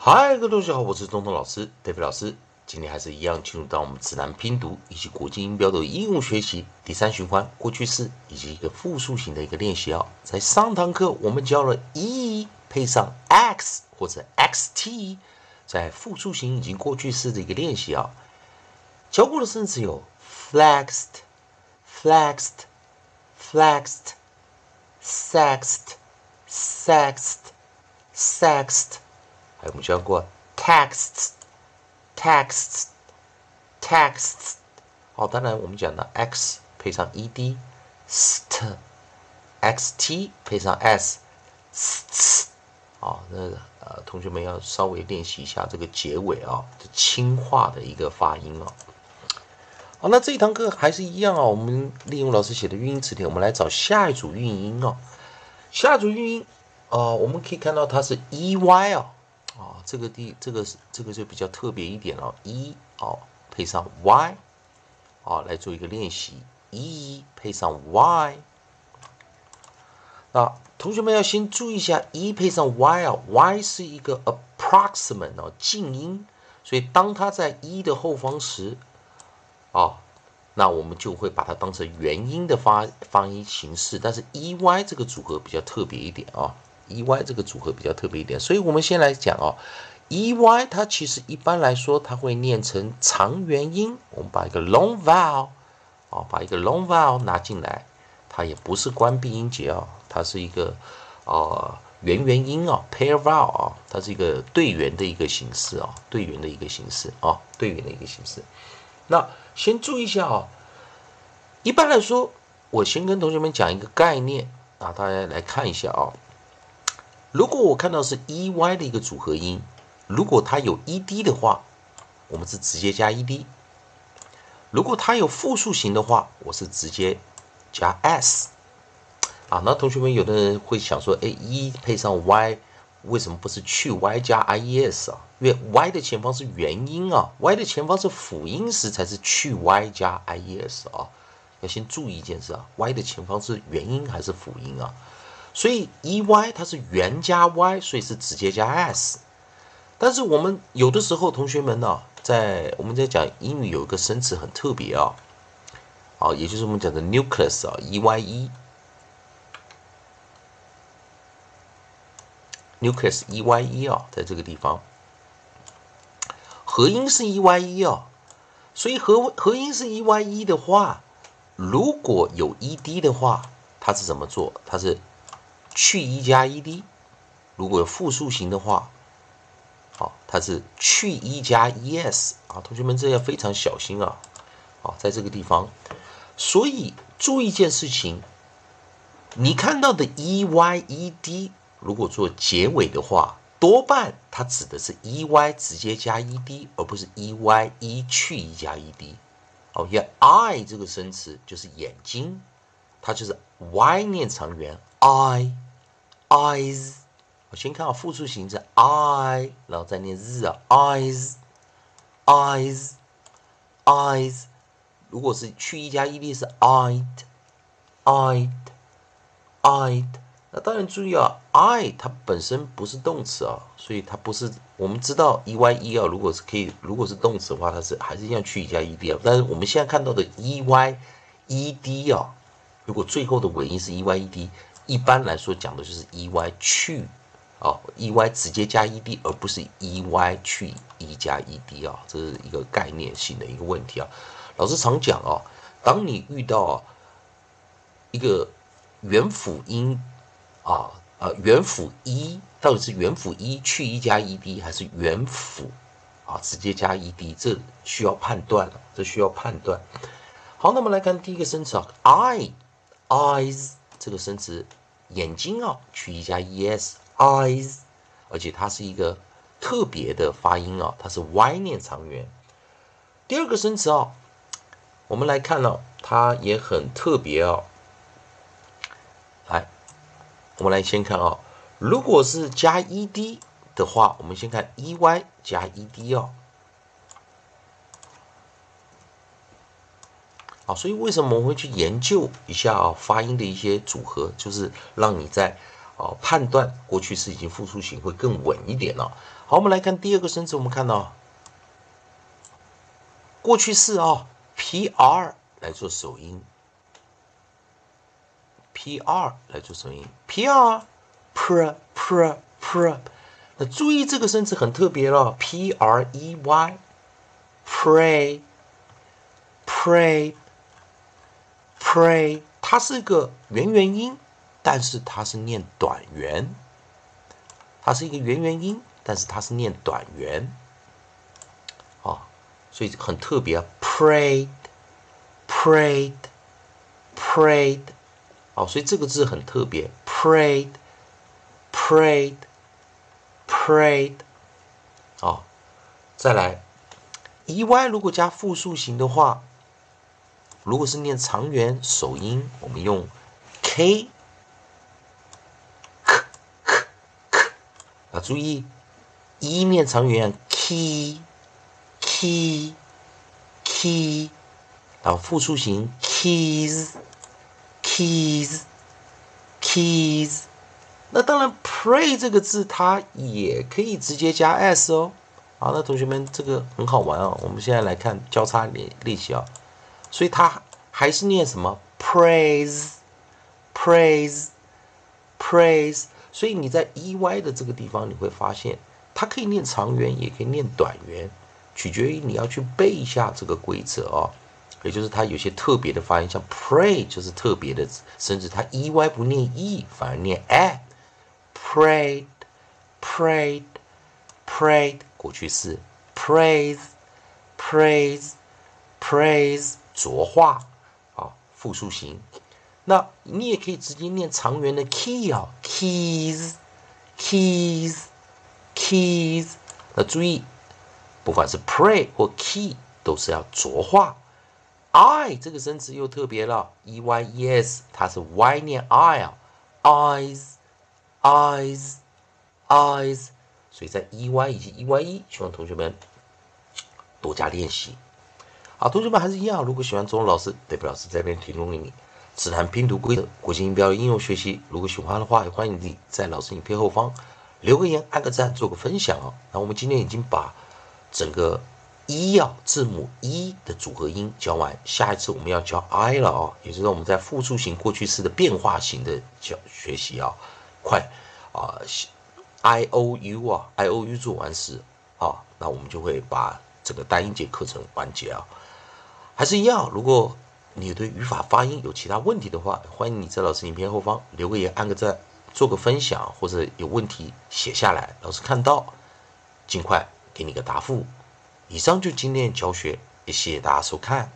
嗨，各位同学好，我是中通老师，David 老师。今天还是一样进入到我们指南拼读以及国际音标的应用学习第三循环过去式以及一个复数型的一个练习啊。在上堂课我们教了 e 配上 x 或者 xt，在复数型以及过去式的一个练习啊。教过的生词有 flexed、flexed、flexed、sexed、sexed、sexed，还有我们教过 texts。texts，texts，好，当然我们讲的 x 配上 ed，st，xt 配上 s，st，啊，那呃，同学们要稍微练习一下这个结尾啊，这轻化的一个发音啊。好，那这一堂课还是一样啊，我们利用老师写的韵音词典，我们来找下一组韵音啊。下一组韵音啊，我们可以看到它是 ey 啊。啊，这个地，这个是这个就比较特别一点了。e 哦，配上 y，啊，来做一个练习。e 配上 y，那同学们要先注意一下，e 配上 y 啊，y 是一个 approximate 哦，静音，所以当它在 e 的后方时，啊，那我们就会把它当成元音的发发音形式。但是 e y 这个组合比较特别一点啊。E y 这个组合比较特别一点，所以我们先来讲哦，e y 它其实一般来说它会念成长元音。我们把一个 long vowel 啊，把一个 long vowel 拿进来，它也不是关闭音节啊，它是一个呃元元音啊，pair vowel 啊，它是一个对元的一个形式啊，对元的一个形式啊，对元的一个形式。那先注意一下啊，一般来说，我先跟同学们讲一个概念啊，大家来看一下啊。如果我看到是 e y 的一个组合音，如果它有 e d 的话，我们是直接加 e d；如果它有复数型的话，我是直接加 s。啊，那同学们有的人会想说，哎，e 配上 y，为什么不是去 y 加 i e s 啊？因为 y 的前方是元音啊，y 的前方是辅音时才是去 y 加 i e s 啊。要先注意一件事啊，y 的前方是元音还是辅音啊？所以 e y 它是元加 y，所以是直接加 s。但是我们有的时候同学们呢，在我们在讲英语有一个生词很特别啊，啊，也就是我们讲的 nucleus 啊，e y e，nucleus e y e 啊，在这个地方，合音是 e y e 啊，所以合合音是 e y e 的话，如果有 e d 的话，它是怎么做？它是去一加 ed，如果有复数型的话，好，它是去一加 es 啊，同学们这要非常小心啊，好，在这个地方，所以注意一件事情，你看到的 eyed 如果做结尾的话，多半它指的是 ey 直接加 ed，而不是 eye 去一加 ed。哦，因为 eye 这个生词就是眼睛，它就是 y 念长元 i。eyes，我先看好复数形是 i，然后再念日啊，eyes，eyes，eyes。如果是去一加 ed 是 eyed，eyed，eyed。那当然注意啊，eye 它本身不是动词啊，所以它不是。我们知道 e y e 啊，如果是可以，如果是动词的话，它是还是一样去一加 ed 啊。但是我们现在看到的 e y e d 啊，如果最后的尾音是 e y e d。一般来说讲的就是 e y 去啊，e y 直接加 e d，而不是 e y 去 e 加 e d 啊，这是一个概念性的一个问题啊。老师常讲啊，当你遇到一个元辅音啊啊元辅一到底是元辅一去 e 加 e d，还是元辅啊直接加 e d，这需要判断了，这需要判断。好，那么来看第一个生词啊，eye eyes 这个生词。眼睛啊，去一加 es，eyes，而且它是一个特别的发音啊，它是 y 念长元。第二个生词啊，我们来看呢，它也很特别哦。来，我们来先看啊，如果是加 ed 的话，我们先看 ey 加 ed 哦。啊，所以为什么我们会去研究一下啊发音的一些组合，就是让你在哦，判断过去式已经复数型会更稳一点了。好，我们来看第二个生词，我们看到过去式啊，P-R 来做首音，P-R 来做首音，P-R，pr-pr-pr。那注意这个生词很特别了，p r e y，pray，pray Pray，它是一个元元音。但是它是念短元，它是一个元元音，但是它是念短元，啊，所以很特别啊，prayed，prayed，prayed，哦，所以这个字很特别，prayed，prayed，prayed，哦，再来，ey 如果加复数型的话，如果是念长元首音，我们用 K 啊。注意，一念长元 key，key，key，然后复数型 keys，keys，keys。那当然，pray 这个字它也可以直接加 s 哦。好，那同学们这个很好玩哦。我们现在来看交叉练练习啊。所以它还是念什么 praise，praise，praise。所以你在 e y 的这个地方，你会发现它可以念长元，也可以念短元，取决于你要去背一下这个规则哦。也就是它有些特别的发音，像 pray 就是特别的，甚至它 e y 不念 e，反而念 a。prayed，prayed，prayed，过去式 praise，praise，praise，浊化啊，复数型。那你也可以直接念长元的 key 啊，keys，keys，keys。那注意，不管是 pray 或 key，都是要浊化。I 这个生词又特别了，e y e s，它是 y 念 i 啊，eyes，eyes，eyes。所以在 e y 以及 e y e，希望同学们多加练习。好，同学们还是一样，如果喜欢中文老师，代表老师这边提供给你。自然拼读规则、国际音标应用学习，如果喜欢的话，也欢迎你在老师影片后方留个言、按个赞、做个分享哦。那我们今天已经把整个一要字母一的组合音教完，下一次我们要教 I 了哦，也就是我们在复数型过去式的变化型的教学习啊，快啊，I O U 啊，I O U 做完时啊，那我们就会把整个单音节课程完结啊，还是一样，如果。你对语法发音有其他问题的话，欢迎你在老师影片后方留个言、按个赞、做个分享，或者有问题写下来，老师看到尽快给你个答复。以上就今天教学，也谢谢大家收看。